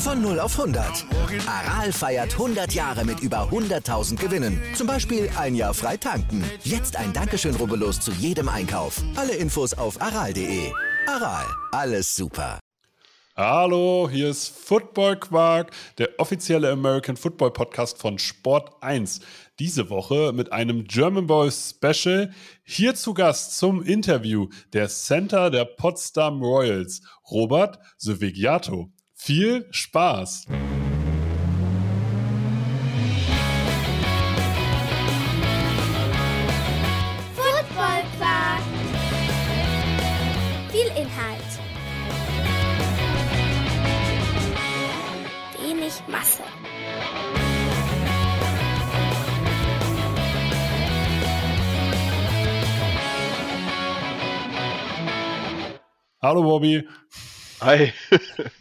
Von 0 auf 100. Aral feiert 100 Jahre mit über 100.000 Gewinnen. Zum Beispiel ein Jahr frei tanken. Jetzt ein Dankeschön, rubbellos zu jedem Einkauf. Alle Infos auf aral.de. Aral, alles super. Hallo, hier ist Football Quark, der offizielle American Football Podcast von Sport 1. Diese Woche mit einem German Boy Special. Hier zu Gast zum Interview der Center der Potsdam Royals, Robert Sovigiato. Viel Spaß! Football Quark. Viel Inhalt. Wenig Masse. Hallo Bobby. Hi.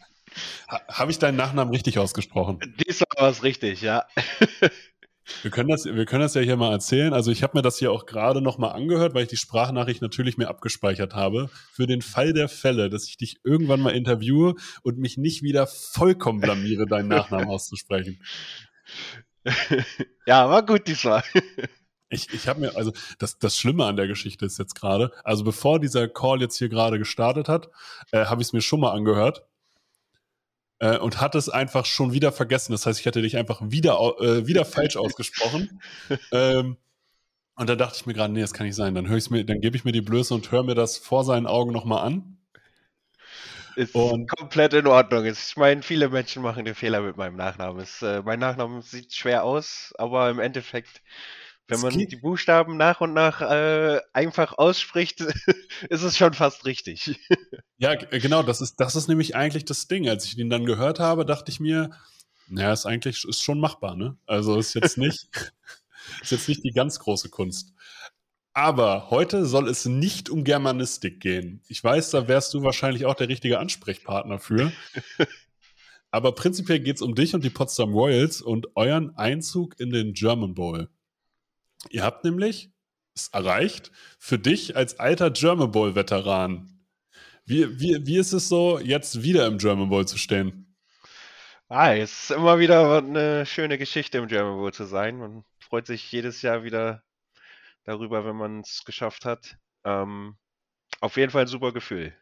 Ha Habe ich deinen Nachnamen richtig ausgesprochen? Diesmal war es richtig, ja. Wir können, das, wir können das ja hier mal erzählen. Also ich habe mir das hier auch gerade nochmal angehört, weil ich die Sprachnachricht natürlich mir abgespeichert habe. Für den Fall der Fälle, dass ich dich irgendwann mal interviewe und mich nicht wieder vollkommen blamiere, deinen Nachnamen auszusprechen. Ja, war gut diesmal. Ich, ich habe mir, also das, das Schlimme an der Geschichte ist jetzt gerade, also bevor dieser Call jetzt hier gerade gestartet hat, äh, habe ich es mir schon mal angehört äh, und hatte es einfach schon wieder vergessen. Das heißt, ich hatte dich einfach wieder, äh, wieder falsch ausgesprochen. ähm, und da dachte ich mir gerade, nee, das kann nicht sein. Dann höre ich mir, dann gebe ich mir die Blöße und höre mir das vor seinen Augen nochmal an. Ist Und- komplett in Ordnung. Ich meine, viele Menschen machen den Fehler mit meinem Nachnamen. Es, äh, mein Nachname sieht schwer aus, aber im Endeffekt, wenn man die Buchstaben nach und nach äh, einfach ausspricht, ist es schon fast richtig. Ja, genau, das ist, das ist nämlich eigentlich das Ding. Als ich ihn dann gehört habe, dachte ich mir, naja, ist eigentlich ist schon machbar, ne? Also ist jetzt nicht, ist jetzt nicht die ganz große Kunst. Aber heute soll es nicht um Germanistik gehen. Ich weiß, da wärst du wahrscheinlich auch der richtige Ansprechpartner für. Aber prinzipiell geht es um dich und die Potsdam Royals und euren Einzug in den German Bowl. Ihr habt nämlich es erreicht, für dich als alter German Bowl-Veteran. Wie, wie, wie ist es so, jetzt wieder im German Bowl zu stehen? Ah, es ist immer wieder eine schöne Geschichte im German Bowl zu sein. Man freut sich jedes Jahr wieder darüber, wenn man es geschafft hat. Ähm, auf jeden Fall ein super Gefühl.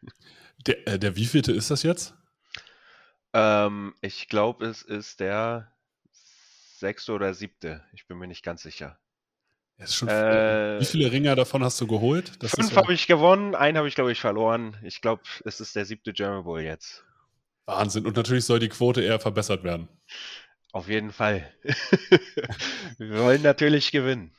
Der, äh, der wievielte ist das jetzt? Ähm, ich glaube, es ist der sechste oder siebte. Ich bin mir nicht ganz sicher. Äh, wie viele Ringer davon hast du geholt? Das Fünf ja habe ich gewonnen, einen habe ich, glaube ich, verloren. Ich glaube, es ist der siebte German Bowl jetzt. Wahnsinn. Und natürlich soll die Quote eher verbessert werden. Auf jeden Fall. Wir wollen natürlich gewinnen.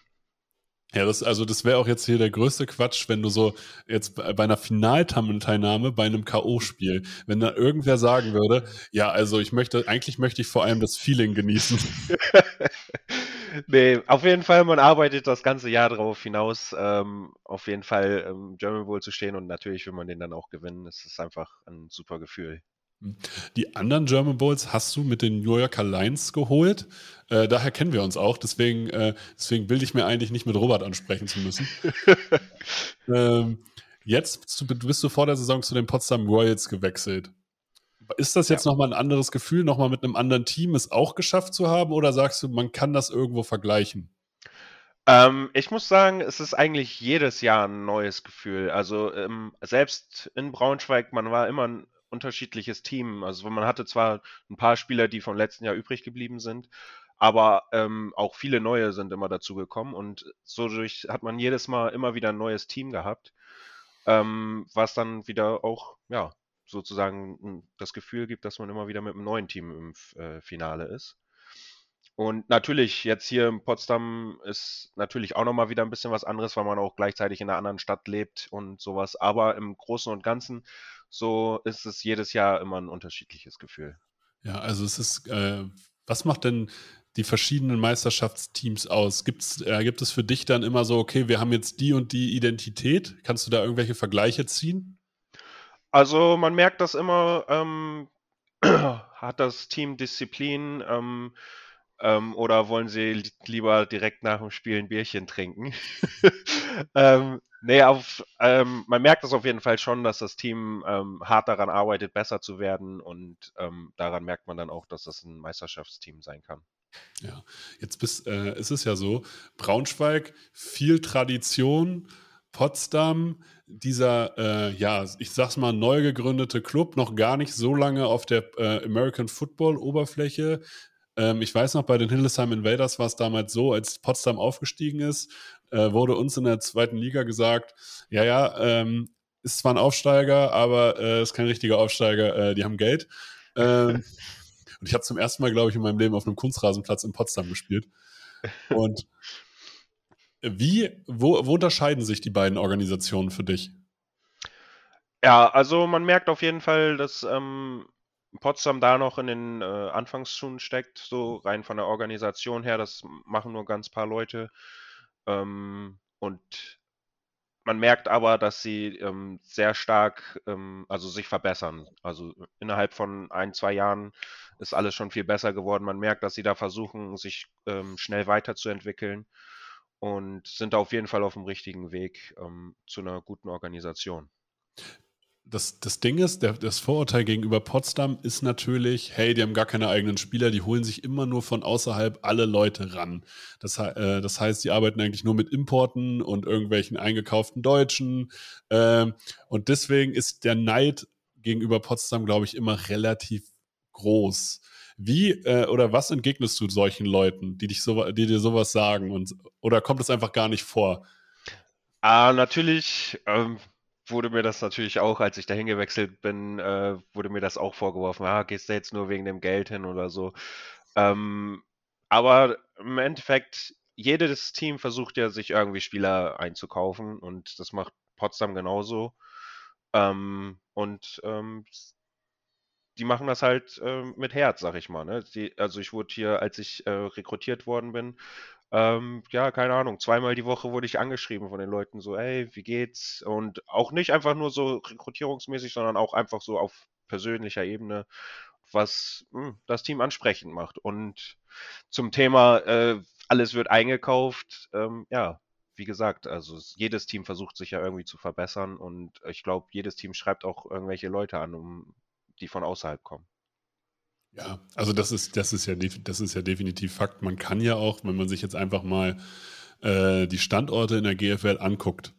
Ja, das, also das wäre auch jetzt hier der größte Quatsch, wenn du so jetzt bei bei einer Finalteilnahme bei einem K.O.-Spiel, wenn da irgendwer sagen würde, ja, also ich möchte, eigentlich möchte ich vor allem das Feeling genießen. nee, auf jeden Fall, man arbeitet das ganze Jahr darauf hinaus, ähm, auf jeden Fall im German Bowl zu stehen und natürlich will man den dann auch gewinnen. Es ist einfach ein super Gefühl. Die anderen German Bowls hast du mit den New Yorker Lions geholt. Äh, daher kennen wir uns auch. Deswegen, äh, deswegen bilde ich mir eigentlich nicht mit Robert ansprechen zu müssen. ähm, jetzt bist du, bist du vor der Saison zu den Potsdam Royals gewechselt. Ist das jetzt Ja. nochmal ein anderes Gefühl, nochmal mit einem anderen Team es auch geschafft zu haben? Oder sagst du, man kann das irgendwo vergleichen? Ähm, ich muss sagen, es ist eigentlich jedes Jahr ein neues Gefühl. Also ähm, selbst in Braunschweig, man war immer ein unterschiedliches Team. Also man hatte zwar ein paar Spieler, die vom letzten Jahr übrig geblieben sind, aber ähm, auch viele neue sind immer dazu gekommen und so durch hat man jedes Mal immer wieder ein neues Team gehabt, ähm, was dann wieder auch, ja, sozusagen m, das Gefühl gibt, dass man immer wieder mit einem neuen Team im äh, Finale ist. Und natürlich, jetzt hier in Potsdam ist natürlich auch nochmal wieder ein bisschen was anderes, weil man auch gleichzeitig in einer anderen Stadt lebt und sowas. Aber im Großen und Ganzen, so ist es jedes Jahr immer ein unterschiedliches Gefühl. Ja, also es ist, äh, Was macht denn die verschiedenen Meisterschaftsteams aus? Gibt's, äh, gibt es für dich dann immer so, okay, wir haben jetzt die und die Identität? Kannst du da irgendwelche Vergleiche ziehen? Also man merkt das immer, ähm, hat das Team Disziplin ähm, ähm, oder wollen sie lieber direkt nach dem Spiel ein Bierchen trinken? ähm, nee, auf, ähm, man merkt das auf jeden Fall schon, dass das Team ähm, hart daran arbeitet, besser zu werden und ähm, daran merkt man dann auch, dass das ein Meisterschaftsteam sein kann. Ja, jetzt bist, äh, ist es ja so, Braunschweig, viel Tradition, Potsdam, dieser, äh, ja, ich sag's mal, neu gegründete Club, noch gar nicht so lange auf der äh, American Football-Oberfläche. Ähm, ich weiß noch, bei den Hildesheim Invaders war es damals so, als Potsdam aufgestiegen ist, äh, wurde uns in der zweiten Liga gesagt, ja, ja, ähm, ist zwar ein Aufsteiger, aber äh, ist kein richtiger Aufsteiger, äh, die haben Geld. Ähm, und ich habe zum ersten Mal, glaube ich, in meinem Leben auf einem Kunstrasenplatz in Potsdam gespielt. Und wie, wo, wo unterscheiden sich die beiden Organisationen für dich? Ja, also man merkt auf jeden Fall, dass ähm, Potsdam da noch in den äh, Anfangsschuhen steckt, so rein von der Organisation her. Das machen nur ganz paar Leute. Ähm, und man merkt aber, dass sie ähm, sehr stark, ähm, also sich verbessern. Also innerhalb von ein, zwei Jahren ist alles schon viel besser geworden. Man merkt, dass sie da versuchen, sich ähm, schnell weiterzuentwickeln und sind auf jeden Fall auf dem richtigen Weg ähm, zu einer guten Organisation das, das Ding ist, der, das Vorurteil gegenüber Potsdam ist natürlich, hey, die haben gar keine eigenen Spieler, die holen sich immer nur von außerhalb alle Leute ran. Das, äh, das heißt, die arbeiten eigentlich nur mit Importen und irgendwelchen eingekauften Deutschen. Äh, und deswegen ist der Neid gegenüber Potsdam, glaube ich, immer relativ groß. Wie äh, oder was entgegnest du solchen Leuten, die, dich so, die dir sowas sagen? Und, oder kommt es einfach gar nicht vor? Ah, natürlich. Ähm wurde mir das natürlich auch, als ich dahin gewechselt bin, äh, wurde mir das auch vorgeworfen. Ah, gehst du jetzt nur wegen dem Geld hin oder so. Ähm, aber im Endeffekt, jedes Team versucht ja, sich irgendwie Spieler einzukaufen und das macht Potsdam genauso. Ähm, und ähm, die machen das halt äh, mit Herz, sag ich mal. Ne? Die, also ich wurde hier, als ich äh, rekrutiert worden bin, ähm, ja, keine Ahnung, zweimal die Woche wurde ich angeschrieben von den Leuten so, hey, wie geht's? Und auch nicht einfach nur so rekrutierungsmäßig, sondern auch einfach so auf persönlicher Ebene, was mh, hm, das Team ansprechend macht. Und zum Thema, äh, alles wird eingekauft, ähm, ja, wie gesagt, also jedes Team versucht sich ja irgendwie zu verbessern und ich glaube, jedes Team schreibt auch irgendwelche Leute an, um, die von außerhalb kommen. Ja, also das ist, das ist ja, das ist ja definitiv Fakt. Man kann ja auch, wenn man sich jetzt einfach mal äh, die Standorte in der GFL anguckt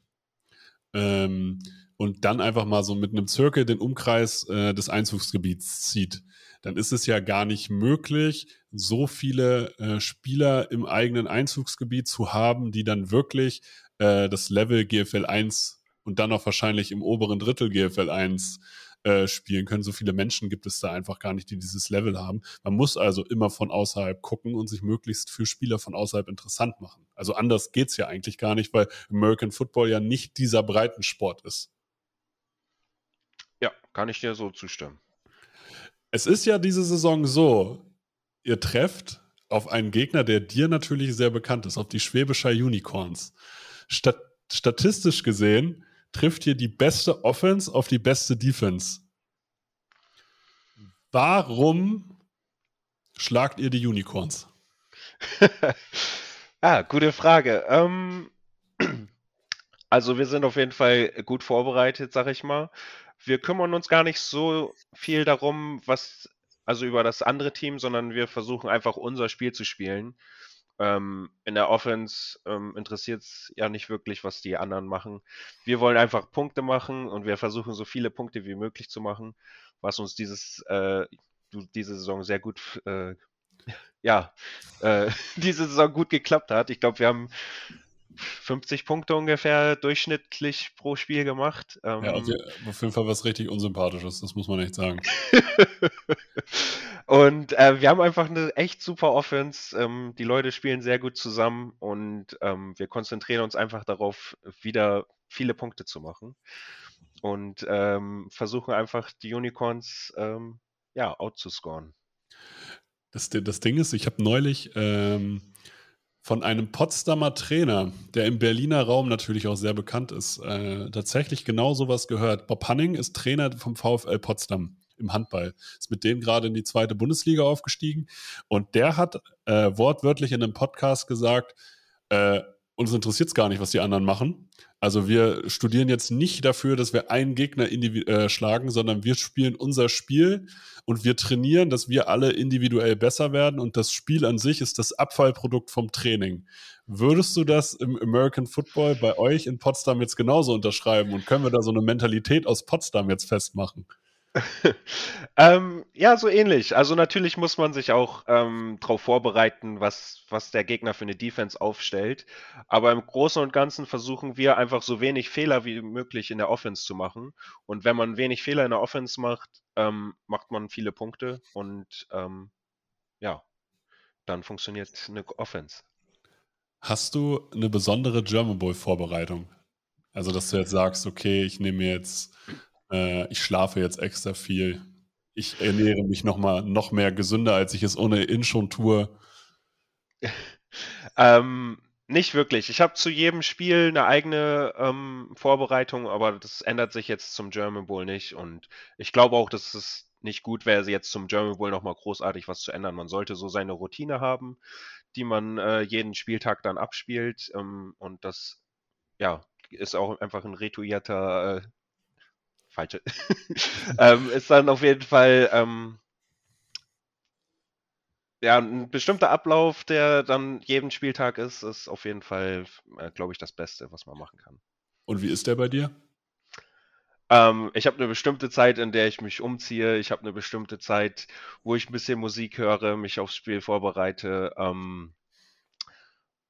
ähm, und dann einfach mal so mit einem Zirkel den Umkreis äh, des Einzugsgebiets zieht, dann ist es ja gar nicht möglich, so viele äh, Spieler im eigenen Einzugsgebiet zu haben, die dann wirklich äh, das Level GFL 1 und dann auch wahrscheinlich im oberen Drittel GFL 1 äh, spielen können. So viele Menschen gibt es da einfach gar nicht, die dieses Level haben. Man muss also immer von außerhalb gucken und sich möglichst für Spieler von außerhalb interessant machen. Also anders geht es ja eigentlich gar nicht, weil American Football ja nicht dieser Breitensport ist. Ja, kann ich dir so zustimmen. Es ist ja diese Saison so, ihr trefft auf einen Gegner, der dir natürlich sehr bekannt ist, auf die Schwäbischer Unicorns. Stat statistisch gesehen trifft hier die beste Offense auf die beste Defense. Warum schlagt ihr die Unicorns? ah, gute Frage. Ähm, also wir sind auf jeden Fall gut vorbereitet, sag ich mal. Wir kümmern uns gar nicht so viel darum, was, also über das andere Team, sondern wir versuchen einfach unser Spiel zu spielen. Ähm, in der Offense ähm, interessiert es ja nicht wirklich, was die anderen machen. Wir wollen einfach Punkte machen und wir versuchen so viele Punkte wie möglich zu machen, was uns dieses, äh, diese Saison sehr gut, äh, ja, äh, diese Saison gut geklappt hat. Ich glaube, wir haben 50 Punkte ungefähr durchschnittlich pro Spiel gemacht. Ähm, ja, also auf jeden Fall was richtig Unsympathisches, das muss man echt sagen. und äh, wir haben einfach eine echt super Offense. Ähm, die Leute spielen sehr gut zusammen und ähm, wir konzentrieren uns einfach darauf, wieder viele Punkte zu machen. Und ähm, versuchen einfach die Unicorns ähm, ja, outzuscoren. Das, das Ding ist, ich habe neulich ähm, von einem Potsdamer Trainer, der im Berliner Raum natürlich auch sehr bekannt ist, äh, tatsächlich genau sowas gehört. Bob Hanning ist Trainer vom VfL Potsdam im Handball. Ist mit denen gerade in die zweite Bundesliga aufgestiegen. Und der hat äh, wortwörtlich in einem Podcast gesagt, äh, uns interessiert es gar nicht, was die anderen machen. Also wir studieren jetzt nicht dafür, dass wir einen Gegner äh, schlagen, sondern wir spielen unser Spiel und wir trainieren, dass wir alle individuell besser werden und das Spiel an sich ist das Abfallprodukt vom Training. Würdest du das im American Football bei euch in Potsdam jetzt genauso unterschreiben und können wir da so eine Mentalität aus Potsdam jetzt festmachen? ähm, ja, so ähnlich. Also natürlich muss man sich auch ähm, darauf vorbereiten, was, was der Gegner für eine Defense aufstellt. Aber im Großen und Ganzen versuchen wir einfach so wenig Fehler wie möglich in der Offense zu machen. Und wenn man wenig Fehler in der Offense macht, ähm, macht man viele Punkte und ähm, ja, dann funktioniert eine Offense. Hast du eine besondere German Bowl Vorbereitung? Also, dass du jetzt sagst, okay, ich nehme jetzt äh, ich schlafe jetzt extra viel. Ich ernähre mich noch mal noch mehr gesünder, als ich es ohnehin schon tue. ähm, nicht wirklich. Ich habe zu jedem Spiel eine eigene ähm, Vorbereitung, aber das ändert sich jetzt zum German Bowl nicht. Und ich glaube auch, dass es nicht gut wäre, jetzt zum German Bowl nochmal großartig was zu ändern. Man sollte so seine Routine haben, die man äh, jeden Spieltag dann abspielt. Ähm, und das, ja, ist auch einfach ein rituierter äh, falsche, ähm, ist dann auf jeden Fall ähm, ja, ein bestimmter Ablauf, der dann jeden Spieltag ist, ist auf jeden Fall, äh, glaube ich, das Beste, was man machen kann. Und wie ist der bei dir? Ähm, ich habe eine bestimmte Zeit, in der ich mich umziehe. Ich habe eine bestimmte Zeit, wo ich ein bisschen Musik höre, mich aufs Spiel vorbereite. Ähm,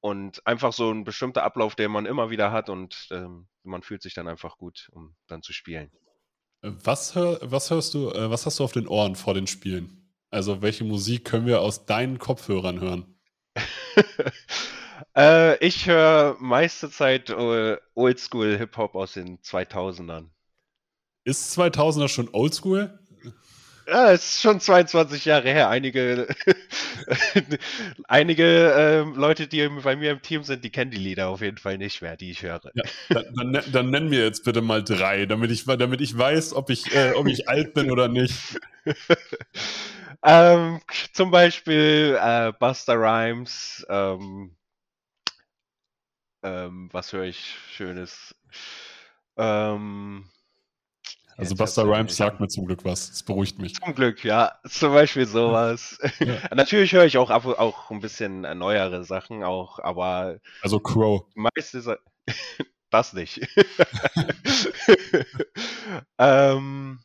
und einfach so ein bestimmter Ablauf, den man immer wieder hat und ähm, man fühlt sich dann einfach gut, um dann zu spielen. Was, hör, was hörst du, äh, was hast du auf den Ohren vor den Spielen? Also welche Musik können wir aus deinen Kopfhörern hören? äh, ich höre meiste Zeit äh, Oldschool Hip-Hop aus den 2000ern. Ist 2000er schon Oldschool? Ja, es ist schon 22 Jahre her. Einige, einige äh, Leute, die bei mir im Team sind, die kennen die Lieder auf jeden Fall nicht mehr, die ich höre. Ja, dann, dann, ne, dann nenn mir jetzt bitte mal drei, damit ich, damit ich weiß, ob ich, äh, ob ich alt bin oder nicht. ähm, zum Beispiel äh, Buster Rhymes. Ähm, ähm, was höre ich Schönes? Ähm, also Buster Rhymes sagt mir zum Glück was. Das beruhigt mich. Zum Glück, ja. Zum Beispiel sowas. Ja. Natürlich höre ich auch ab, auch ein bisschen neuere Sachen auch, aber. Also Crow. Meistens das nicht. ähm,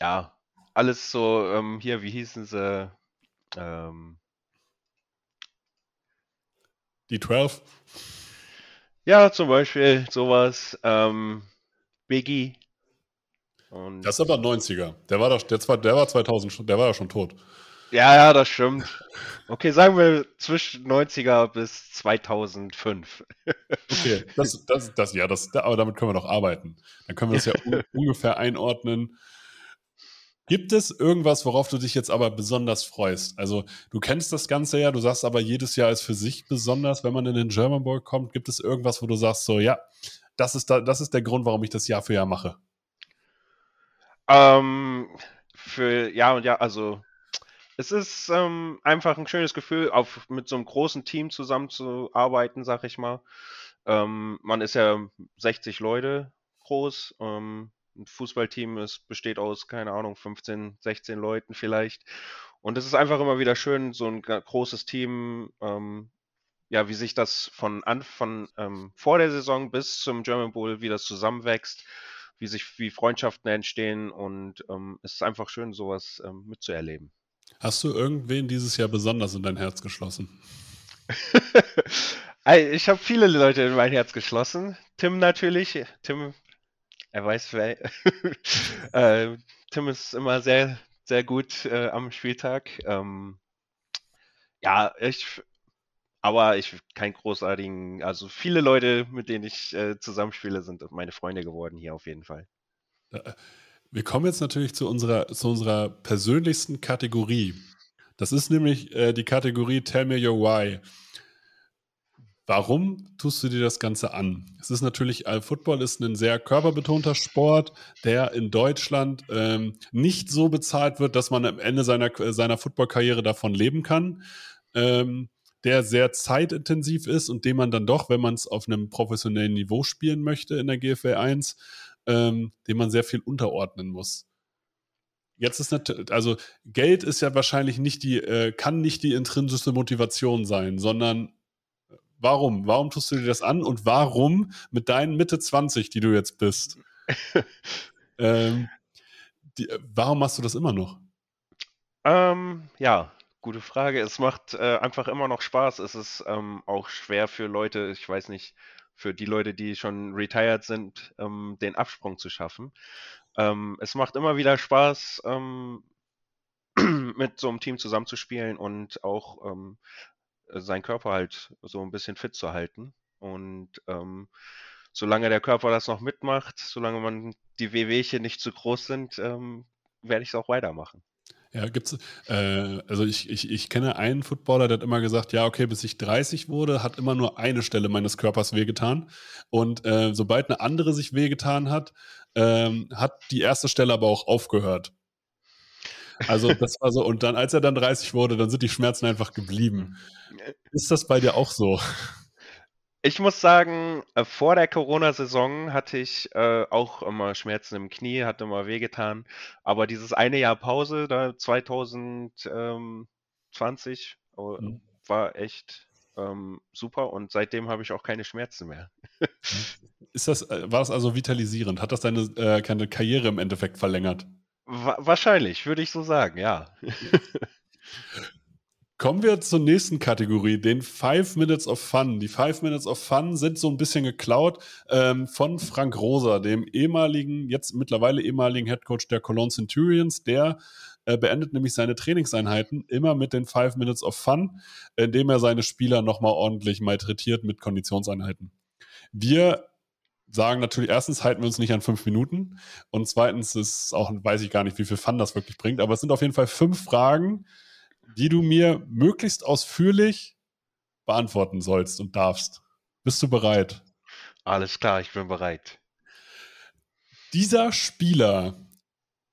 ja, alles so, ähm, hier, wie hießen sie? Ähm, die 12? Ja, zum Beispiel sowas. Ähm, Biggie. Und das ist aber 90er. Der war, doch, der, der war 2000, der war ja schon tot. Ja, ja, das stimmt. Okay, sagen wir zwischen 90er bis 2005. Okay, das, das, das, ja, das, aber damit können wir doch arbeiten. Dann können wir das ja ungefähr einordnen. Gibt es irgendwas, worauf du dich jetzt aber besonders freust? Also, du kennst das Ganze ja, du sagst aber, jedes Jahr ist für sich besonders, wenn man in den German Bowl kommt. Gibt es irgendwas, wo du sagst, so, ja, das ist, da, das ist der Grund, warum ich das Jahr für Jahr mache? Ähm, für ja und ja, also es ist ähm, einfach ein schönes Gefühl, auf, mit so einem großen Team zusammenzuarbeiten, sag ich mal. Ähm, man ist ja 60 Leute groß. Ähm, ein Fußballteam ist, besteht aus, keine Ahnung, 15, 16 Leuten vielleicht. Und es ist einfach immer wieder schön, so ein großes Team, ähm, ja, wie sich das von, an, von ähm, vor der Saison bis zum German Bowl, wie das zusammenwächst wie sich, wie Freundschaften entstehen und ähm, es ist einfach schön, sowas ähm, mitzuerleben. Hast du irgendwen dieses Jahr besonders in dein Herz geschlossen? ich habe viele Leute in mein Herz geschlossen. Tim natürlich. Tim, er weiß wer. äh, Tim ist immer sehr, sehr gut äh, am Spieltag. Ähm, ja, ich aber ich kein großartigen, also viele Leute, mit denen ich äh, zusammenspiele, sind meine Freunde geworden hier auf jeden Fall. Äh, wir kommen jetzt natürlich zu unserer, zu unserer persönlichsten Kategorie. Das ist nämlich äh, die Kategorie Tell Me Your Why. Warum tust du dir das Ganze an? Es ist natürlich, äh, Football ist ein sehr körperbetonter Sport, der in Deutschland ähm, nicht so bezahlt wird, dass man am Ende seiner, seiner Footballkarriere davon leben kann. Ähm, der sehr zeitintensiv ist und den man dann doch, wenn man es auf einem professionellen Niveau spielen möchte in der GFL 1, ähm, dem man sehr viel unterordnen muss. Jetzt ist natürlich, also Geld ist ja wahrscheinlich nicht die, äh, kann nicht die intrinsische Motivation sein, sondern äh, warum? Warum tust du dir das an und warum mit deinen Mitte 20, die du jetzt bist, ähm, die, warum machst du das immer noch? Ähm, ja, gute Frage. Es macht äh, einfach immer noch Spaß. Es ist ähm, auch schwer für Leute, ich weiß nicht, für die Leute, die schon retired sind, ähm, den Absprung zu schaffen. Ähm, es macht immer wieder Spaß, ähm, mit so einem Team zusammenzuspielen und auch ähm, seinen Körper halt so ein bisschen fit zu halten. Und ähm, solange der Körper das noch mitmacht, solange man die Wehwehchen nicht zu groß sind, werde ich es auch weitermachen. Ja, gibt's, äh, also ich, ich, ich kenne einen Footballer, der hat immer gesagt, ja, okay, bis ich 30 wurde, hat immer nur eine Stelle meines Körpers wehgetan. Und äh, sobald eine andere sich wehgetan hat, ähm, hat die erste Stelle aber auch aufgehört. Also das war so, und dann, als er dann 30 wurde, dann sind die Schmerzen einfach geblieben. Ist das bei dir auch so? Ich muss sagen, äh, vor der Corona-Saison hatte ich äh, auch immer Schmerzen im Knie, hat immer wehgetan. Aber dieses eine Jahr Pause, da 2020, äh, mhm. war echt ähm, super und seitdem habe ich auch keine Schmerzen mehr. Ist das, äh, war das also vitalisierend? Hat das deine, äh, deine Karriere im Endeffekt verlängert? Wa wahrscheinlich, würde ich so sagen, ja. Kommen wir zur nächsten Kategorie, den Five Minutes of Fun. Die Five Minutes of Fun sind so ein bisschen geklaut ähm, von Frank Rosa, dem ehemaligen, jetzt mittlerweile ehemaligen Headcoach der Cologne Centurions. Der äh, beendet nämlich seine Trainingseinheiten immer mit den Five Minutes of Fun, indem er seine Spieler nochmal ordentlich malträtiert mit Konditionseinheiten. Wir sagen natürlich, erstens halten wir uns nicht an fünf Minuten und zweitens ist auch, weiß ich gar nicht, wie viel Fun das wirklich bringt, aber es sind auf jeden Fall fünf Fragen, die du mir möglichst ausführlich beantworten sollst und darfst. Bist du bereit? Alles klar, ich bin bereit. Dieser Spieler,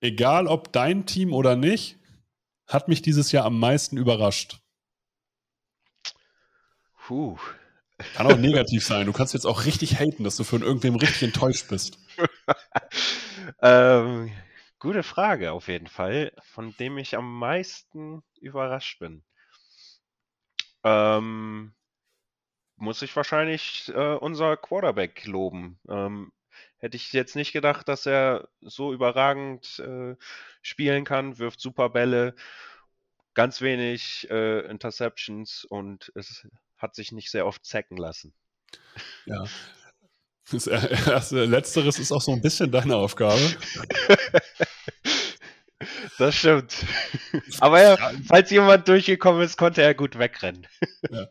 egal ob dein Team oder nicht, hat mich dieses Jahr am meisten überrascht. Puh. Kann auch negativ sein. Du kannst jetzt auch richtig haten, dass du von irgendwem richtig enttäuscht bist. ähm, Gute Frage auf jeden Fall, von dem ich am meisten überrascht bin. Ähm, muss ich wahrscheinlich äh, unser Quarterback loben. Ähm, hätte ich jetzt nicht gedacht, dass er so überragend äh, spielen kann, wirft super Bälle, ganz wenig äh, Interceptions und es hat sich nicht sehr oft zacken lassen. Ja. Das erste, Letzteres ist auch so ein bisschen deine Aufgabe. Das stimmt. Aber ja, falls jemand durchgekommen ist, konnte er gut wegrennen. Ja.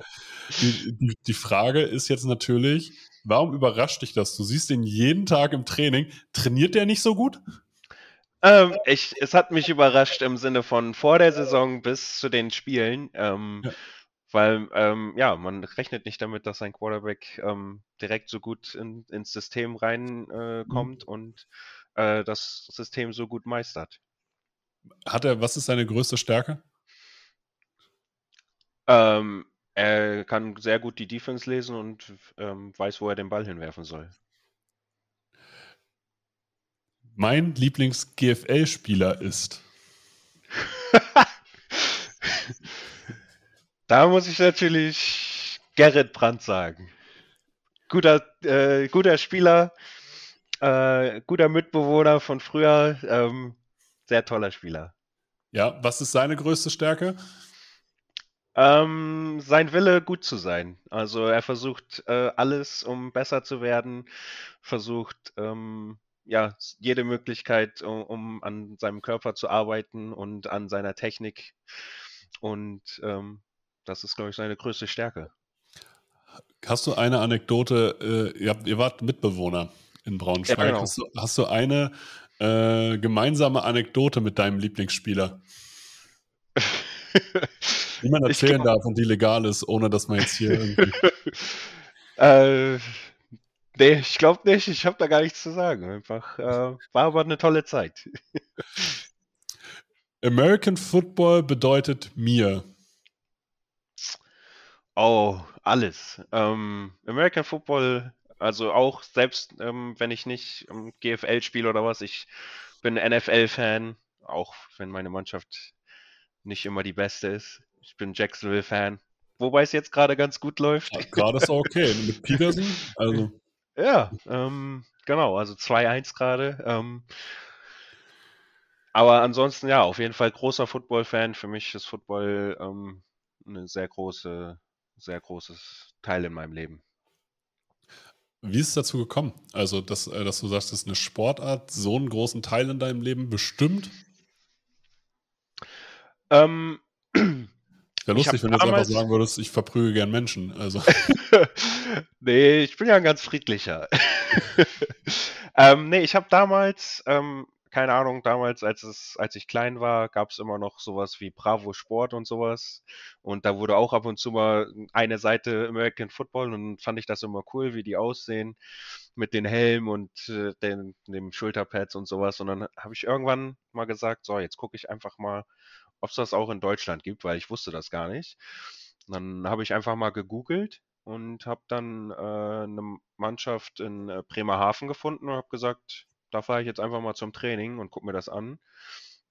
Die, die, die, Frage ist jetzt natürlich, warum überrascht dich das? Du siehst ihn jeden Tag im Training. Trainiert der nicht so gut? Ähm, ich, es hat mich überrascht im Sinne von vor der Saison bis zu den Spielen. Ähm, ja. Weil, ähm, ja, man rechnet nicht damit, dass ein Quarterback ähm, direkt so gut in, ins System reinkommt äh, mhm. und äh, das System so gut meistert. Hat er, was ist seine größte Stärke? Ähm, er kann sehr gut die Defense lesen und ähm, weiß, wo er den Ball hinwerfen soll. Mein Lieblings-GFL-Spieler ist. da muss ich natürlich Gerrit Brandt sagen. Guter, äh, guter Spieler, äh, guter Mitbewohner von früher. Ähm, sehr toller Spieler. Ja, was ist seine größte Stärke? Ähm, sein Wille, gut zu sein. Also er versucht äh, alles, um besser zu werden, versucht ähm, ja jede Möglichkeit, um, um, an seinem Körper zu arbeiten und an seiner Technik. Und ähm, das ist, glaube ich, seine größte Stärke. Hast du eine Anekdote? Äh, ihr, ihr, wart Mitbewohner in Braunschweig. Ja, genau. hast, du, hast du eine äh, gemeinsame Anekdote mit deinem Lieblingsspieler? Die man erzählen glaub, darf und die legal ist, ohne dass man jetzt hier irgendwie. äh, nee, ich glaube nicht. Ich habe da gar nichts zu sagen. Einfach, äh, war aber eine tolle Zeit. American Football bedeutet mir. Oh, alles. Ähm, American Football, also auch selbst ähm, wenn ich nicht ähm, GFL spiele oder was, ich bin NFL-Fan, auch wenn meine Mannschaft nicht immer die beste ist. Ich bin Jacksonville-Fan, wobei es jetzt gerade ganz gut läuft. Ja, gerade ist auch okay. Mit Peterson, also. Ja, ähm, genau, also 2-1 gerade. Ähm, aber ansonsten, ja, auf jeden Fall großer Football-Fan. Für mich ist Football ähm, eine sehr große, sehr großes Teil in meinem Leben. Wie ist es dazu gekommen? Also, dass, äh, dass du sagst, dass eine Sportart so einen großen Teil in deinem Leben bestimmt? Ähm, Wäre lustig, wenn du jetzt einfach sagen würdest, ich verprüge gern Menschen. Also. nee, ich bin ja ein ganz friedlicher. ähm, nee, ich habe damals, ähm, keine Ahnung, damals, als es, als ich klein war, gab es immer noch sowas wie Bravo Sport und sowas. Und da wurde auch ab und zu mal eine Seite American Football und fand ich das immer cool, wie die aussehen mit den Helmen und äh, den, dem Schulterpads und sowas. Und dann habe ich irgendwann mal gesagt, so, jetzt gucke ich einfach mal, ob es das auch in Deutschland gibt, weil ich wusste das gar nicht. dann habe ich einfach mal gegoogelt und habe dann äh, eine Mannschaft in äh, Bremerhaven gefunden und habe gesagt, da fahre ich jetzt einfach mal zum Training und gucke mir das an.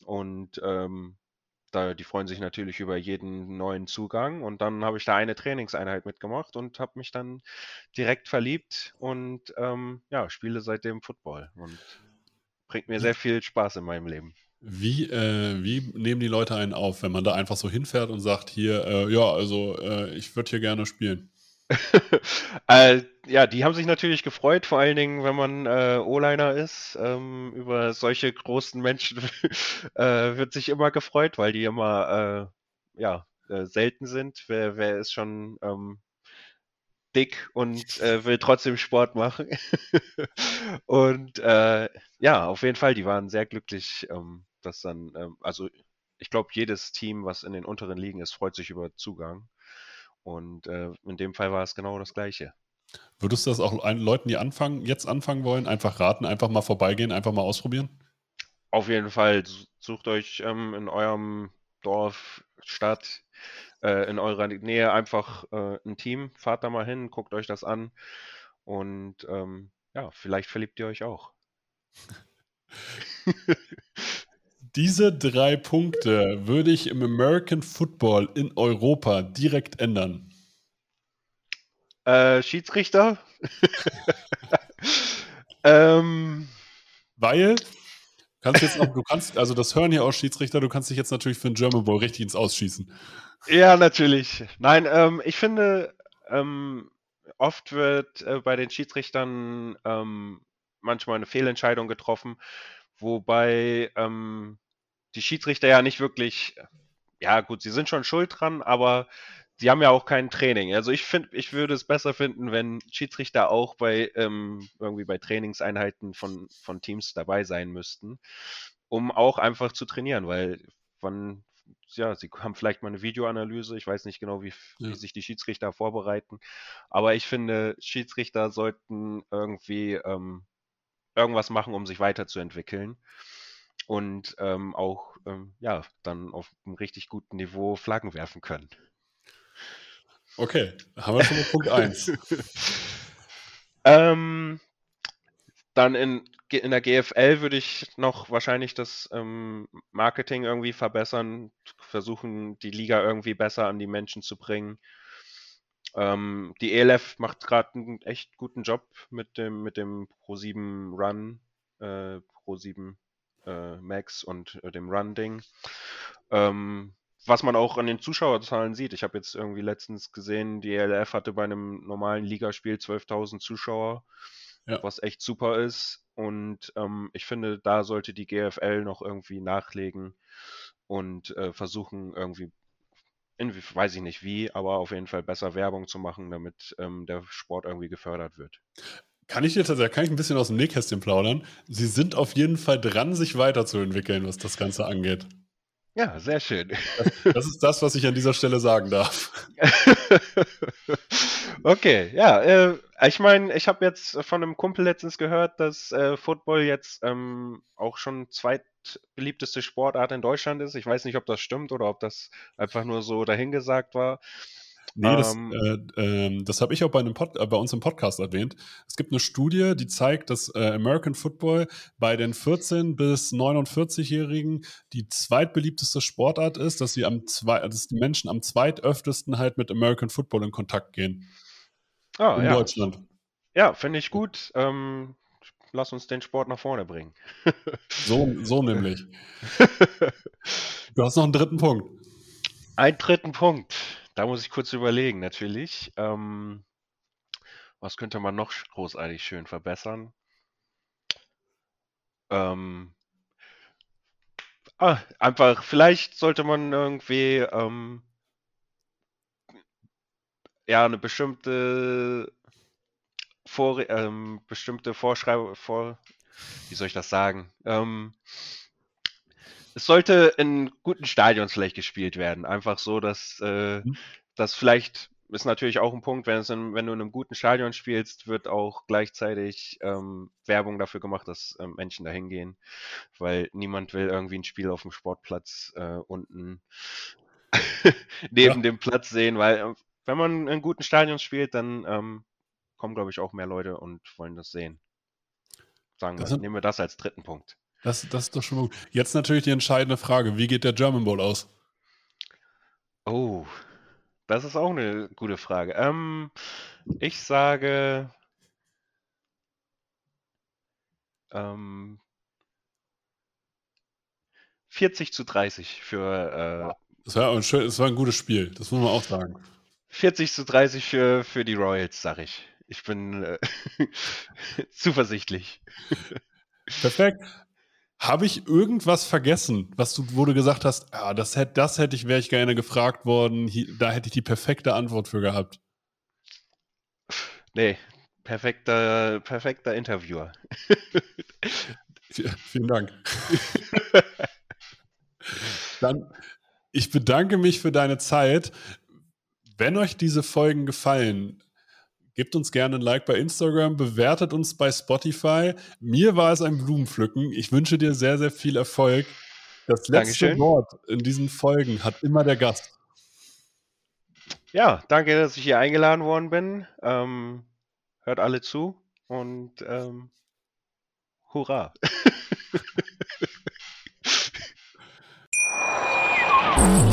Und ähm, da, die freuen sich natürlich über jeden neuen Zugang. Und dann habe ich da eine Trainingseinheit mitgemacht und habe mich dann direkt verliebt und ähm, ja, spiele seitdem Football und bringt mir sehr viel Spaß in meinem Leben. Wie, äh, wie nehmen die Leute einen auf, wenn man da einfach so hinfährt und sagt, hier, äh, ja, also äh, ich würde hier gerne spielen? Äh, ja, die haben sich natürlich gefreut, vor allen Dingen, wenn man äh, O-Liner ist. Ähm, über solche großen Menschen äh, wird sich immer gefreut, weil die immer äh, ja, äh, selten sind. Wer, wer ist schon ähm, dick und äh, will trotzdem Sport machen? und ja, auf jeden Fall, die waren sehr glücklich, ähm, dass dann, ähm, also ich glaube, jedes Team, was in den unteren Ligen ist, freut sich über Zugang. Und äh, in dem Fall war es genau das Gleiche. Würdest du das auch Leuten, die anfangen, jetzt anfangen wollen, einfach raten, einfach mal vorbeigehen, einfach mal ausprobieren? Auf jeden Fall. Sucht euch ähm, in eurem Dorf, Stadt, äh, in eurer Nähe einfach äh, ein Team, fahrt da mal hin, guckt euch das an und ähm, ja, vielleicht verliebt ihr euch auch. Diese drei Punkte würde ich im American Football in Europa direkt ändern. Äh, Schiedsrichter? ähm, Weil kannst jetzt noch, du kannst, also das hören hier aus Schiedsrichter, du kannst dich jetzt natürlich für den German Bowl richtig ins Ausschießen. Ja, natürlich. Nein, ähm, ich finde, ähm, oft wird äh, bei den Schiedsrichtern ähm, manchmal eine Fehlentscheidung getroffen, wobei ähm, die Schiedsrichter ja nicht wirklich, ja gut, sie sind schon schuld dran, aber sie haben ja auch kein Training. Also ich finde, ich würde es besser finden, wenn Schiedsrichter auch bei ähm, irgendwie bei Trainingseinheiten von, von Teams dabei sein müssten, um auch einfach zu trainieren, weil wann, ja, sie haben vielleicht mal eine Videoanalyse, ich weiß nicht genau, wie, ja. wie sich die Schiedsrichter vorbereiten, aber ich finde, Schiedsrichter sollten irgendwie ähm, irgendwas machen, um sich weiterzuentwickeln und ähm, auch ähm, ja, dann auf einem richtig guten Niveau Flaggen werfen können. Okay, haben wir schon mal Punkt 1. ähm, dann in, in der GFL würde ich noch wahrscheinlich das ähm, Marketing irgendwie verbessern, versuchen, die Liga irgendwie besser an die Menschen zu bringen. Ähm, die ELF macht gerade einen echt guten Job mit dem, mit dem Pro7 Run, äh, Pro7 äh, Max und äh, dem Run-Ding. Ähm, was man auch an den Zuschauerzahlen sieht. Ich habe jetzt irgendwie letztens gesehen, die ELF hatte bei einem normalen Ligaspiel 12.000 Zuschauer, ja. was echt super ist. Und ähm, ich finde, da sollte die GFL noch irgendwie nachlegen und äh, versuchen irgendwie, in, weiß ich nicht wie, aber auf jeden Fall besser Werbung zu machen, damit ähm, der Sport irgendwie gefördert wird. Kann ich dir tatsächlich, kann ich ein bisschen aus dem Nähkästchen plaudern? Sie sind auf jeden Fall dran, sich weiterzuentwickeln, was das Ganze angeht. Ja, sehr schön. Das ist das, was ich an dieser Stelle sagen darf. okay, ja. Äh, ich meine, ich habe jetzt von einem Kumpel letztens gehört, dass äh, Football jetzt ähm, auch schon zweitbeliebteste Sportart in Deutschland ist. Ich weiß nicht, ob das stimmt oder ob das einfach nur so dahingesagt war. Nee, das, ähm, äh, äh, das habe ich auch bei, einem Pod, äh, bei uns im Podcast erwähnt. Es gibt eine Studie, die zeigt, dass äh, American Football bei den 14- bis 49-Jährigen die zweitbeliebteste Sportart ist, dass, sie am zwei, dass die Menschen am zweitöftesten halt mit American Football in Kontakt gehen. Ah, in ja. Deutschland. Ja, finde ich gut. Ähm, lass uns den Sport nach vorne bringen. so, so nämlich. du hast noch einen dritten Punkt. Einen dritten Punkt. Da muss ich kurz überlegen, natürlich. Ähm, was könnte man noch großartig schön verbessern? Ähm, ah, einfach, vielleicht sollte man irgendwie ähm, ja eine bestimmte vor, ähm, bestimmte Vorschreibung vor, wie soll ich das sagen? Ähm, es sollte in guten Stadions vielleicht gespielt werden. Einfach so, dass äh, mhm. das vielleicht ist natürlich auch ein Punkt, wenn, in, wenn du in einem guten Stadion spielst, wird auch gleichzeitig ähm, Werbung dafür gemacht, dass ähm, Menschen dahin gehen, weil niemand will irgendwie ein Spiel auf dem Sportplatz äh, unten neben ja. dem Platz sehen, weil äh, wenn man in guten Stadion spielt, dann ähm, kommen, glaube ich, auch mehr Leute und wollen das sehen. Sagen wir, nehmen wir das als dritten Punkt. Das, das ist doch schon gut. Jetzt natürlich die entscheidende Frage: Wie geht der German Bowl aus? Oh, das ist auch eine gute Frage. Ähm, ich sage. Ähm, 40 zu 30 für. Äh, das, war ein schön, das war ein gutes Spiel, das muss man auch sagen. 40 zu 30 für, für die Royals, sag ich. Ich bin äh, zuversichtlich. Perfekt. Habe ich irgendwas vergessen, was du, wo du gesagt hast, ah, das hätte, das hätte ich, wäre ich gerne gefragt worden, hier, da hätte ich die perfekte Antwort für gehabt. Nee, perfekter, perfekter Interviewer. Vielen Dank. Dann, ich bedanke mich für deine Zeit. Wenn euch diese Folgen gefallen, Gebt uns gerne ein Like bei Instagram, bewertet uns bei Spotify. Mir war es ein Blumenpflücken. Ich wünsche dir sehr, sehr viel Erfolg. Das letzte Dankeschön. Wort in diesen Folgen hat immer der Gast. Ja, danke, dass ich hier eingeladen worden bin. Ähm, hört alle zu und ähm, hurra.